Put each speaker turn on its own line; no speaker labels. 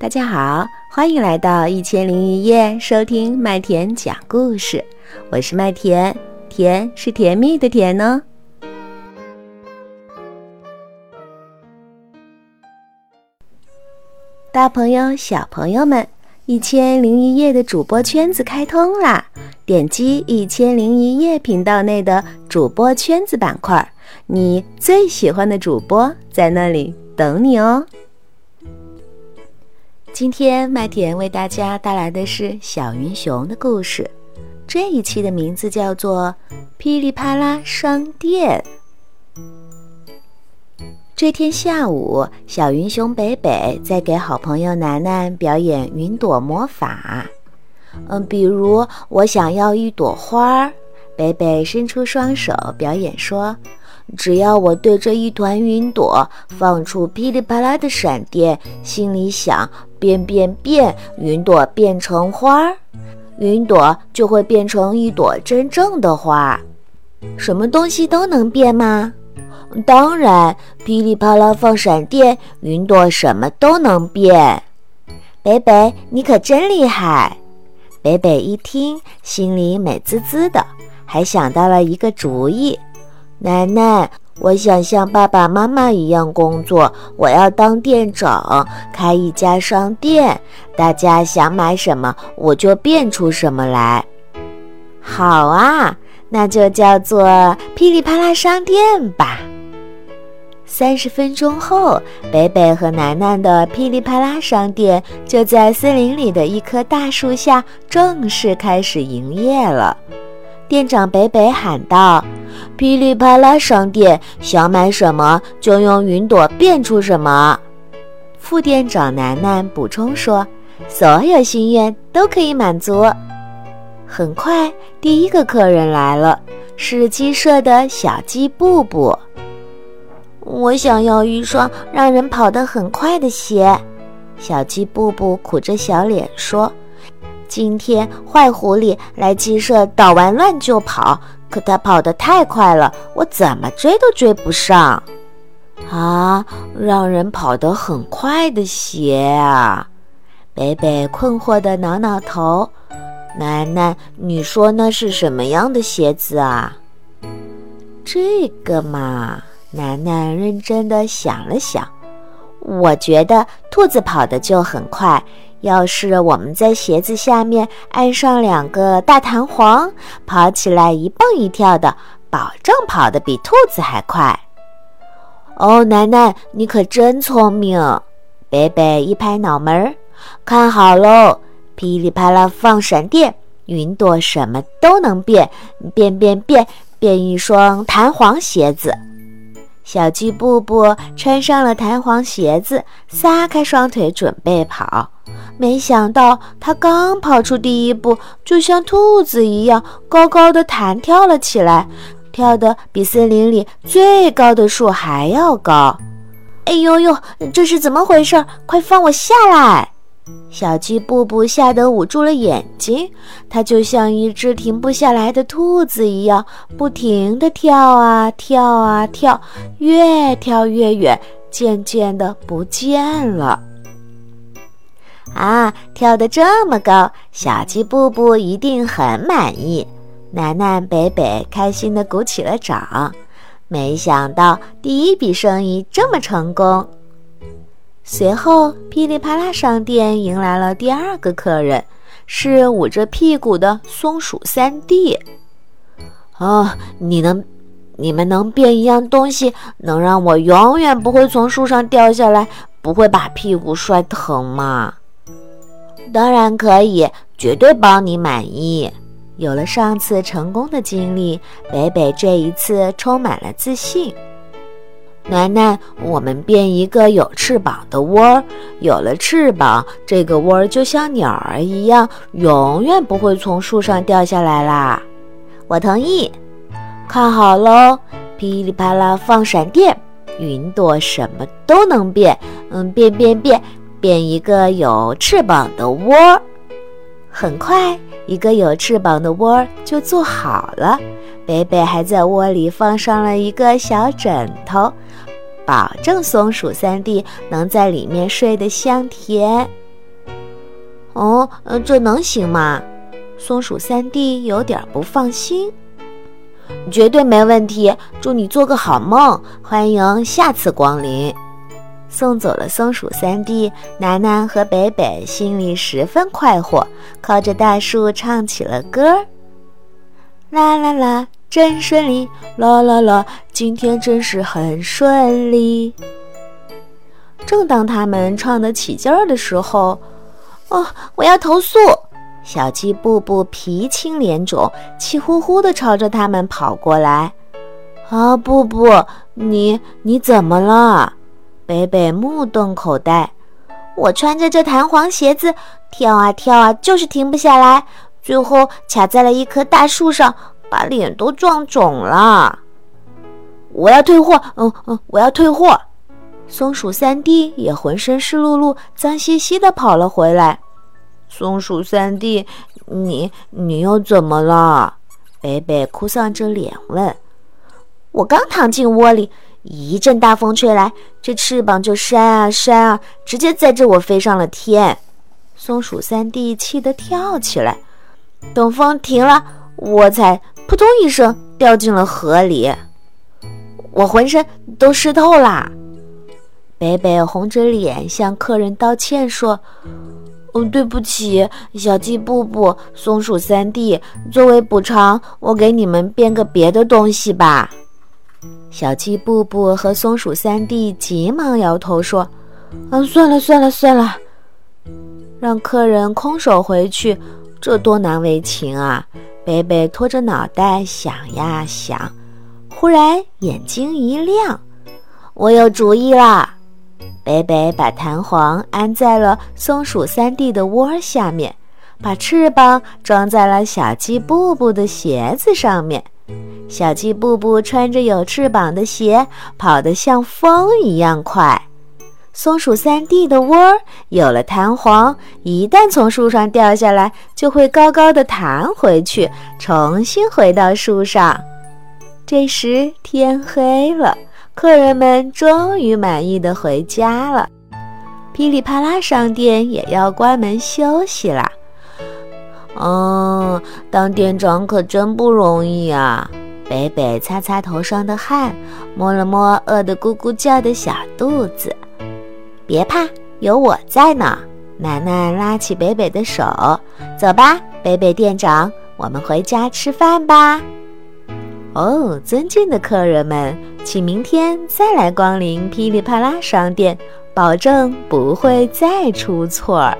大家好，欢迎来到一千零一夜，收听麦田讲故事。我是麦田，甜是甜蜜的甜呢。大朋友、小朋友们，一千零一夜的主播圈子开通啦！点击一千零一夜频道内的主播圈子板块，你最喜欢的主播在那里等你哦。今天麦田为大家带来的是小云熊的故事，这一期的名字叫做《噼里啪啦商店》。这天下午，小云熊北北在给好朋友楠楠表演云朵魔法。嗯，比如我想要一朵花儿，北北伸出双手表演说。只要我对着一团云朵放出噼里啪啦的闪电，心里想变变变，云朵变成花儿，云朵就会变成一朵真正的花儿。什么东西都能变吗？当然，噼里啪啦放闪电，云朵什么都能变。北北，你可真厉害！北北一听，心里美滋滋的，还想到了一个主意。奶奶，我想像爸爸妈妈一样工作。我要当店长，开一家商店。大家想买什么，我就变出什么来。好啊，那就叫做噼里啪啦商店吧。三十分钟后，北北和楠楠的噼里啪啦商店就在森林里的一棵大树下正式开始营业了。店长北北喊道。噼里啪啦商店，想买什么就用云朵变出什么。副店长楠楠补充说：“所有心愿都可以满足。”很快，第一个客人来了，是鸡舍的小鸡布布。我想要一双让人跑得很快的鞋。小鸡布布苦着小脸说：“今天坏狐狸来鸡舍捣完乱就跑。”可它跑得太快了，我怎么追都追不上。啊，让人跑得很快的鞋啊！北北困惑地挠挠头。楠楠，你说那是什么样的鞋子啊？这个嘛，楠楠认真地想了想，我觉得兔子跑得就很快。要是我们在鞋子下面安上两个大弹簧，跑起来一蹦一跳的，保证跑得比兔子还快。哦，奶奶，你可真聪明！北北一拍脑门儿，看好喽！噼里啪啦放闪电，云朵什么都能变，变变变，变一双弹簧鞋子。小鸡布布穿上了弹簧鞋子，撒开双腿准备跑。没想到，他刚跑出第一步，就像兔子一样高高的弹跳了起来，跳得比森林里最高的树还要高。哎呦呦，这是怎么回事？快放我下来！小鸡布布吓得捂住了眼睛，它就像一只停不下来的兔子一样，不停地跳啊跳啊跳，越跳越远，渐渐的不见了。啊，跳得这么高，小鸡布布一定很满意。楠楠、北北开心地鼓起了掌。没想到第一笔生意这么成功。随后，噼里啪啦商店迎来了第二个客人，是捂着屁股的松鼠三弟。哦，你能，你们能变一样东西，能让我永远不会从树上掉下来，不会把屁股摔疼吗？当然可以，绝对帮你满意。有了上次成功的经历，北北这一次充满了自信。奶奶，我们变一个有翅膀的窝儿。有了翅膀，这个窝儿就像鸟儿一样，永远不会从树上掉下来啦。我同意。看好喽，噼里啪啦放闪电，云朵什么都能变。嗯，变变变，变一个有翅膀的窝。很快，一个有翅膀的窝就做好了。北北还在窝里放上了一个小枕头。保证松鼠三弟能在里面睡得香甜。哦，这能行吗？松鼠三弟有点不放心。绝对没问题，祝你做个好梦，欢迎下次光临。送走了松鼠三弟，楠楠和北北心里十分快活，靠着大树唱起了歌儿。啦啦啦，真顺利！啦啦啦，今天真是很顺利。正当他们唱得起劲儿的时候，哦，我要投诉！小鸡布布皮青脸肿，气呼呼地朝着他们跑过来。啊，布布，你你怎么了？北北目瞪口呆。我穿着这弹簧鞋子跳啊跳啊，就是停不下来，最后卡在了一棵大树上，把脸都撞肿了。我要退货！嗯嗯，我要退货！松鼠三弟也浑身湿漉漉、脏兮兮的跑了回来。松鼠三弟，你你又怎么了？北北哭丧着脸问。我刚躺进窝里，一阵大风吹来，这翅膀就扇啊扇啊，直接载着我飞上了天。松鼠三弟气得跳起来。等风停了，我才扑通一声掉进了河里，我浑身都湿透啦。北北红着脸向客人道歉说：“嗯，对不起，小鸡布布、松鼠三弟，作为补偿，我给你们变个别的东西吧。”小鸡布布和松鼠三弟急忙摇头说：“嗯，算了算了算了，让客人空手回去，这多难为情啊！”北北拖着脑袋想呀想，忽然眼睛一亮：“我有主意啦！”北北把弹簧安在了松鼠三弟的窝下面，把翅膀装在了小鸡布布的鞋子上面。小鸡布布穿着有翅膀的鞋，跑得像风一样快。松鼠三弟的窝有了弹簧，一旦从树上掉下来，就会高高的弹回去，重新回到树上。这时天黑了。客人们终于满意的回家了，噼里啪啦商店也要关门休息啦。哦，当店长可真不容易啊！北北擦擦头上的汗，摸了摸饿得咕咕叫的小肚子。别怕，有我在呢。楠楠拉起北北的手，走吧，北北店长，我们回家吃饭吧。哦，尊敬的客人们，请明天再来光临噼里啪啦商店，保证不会再出错儿。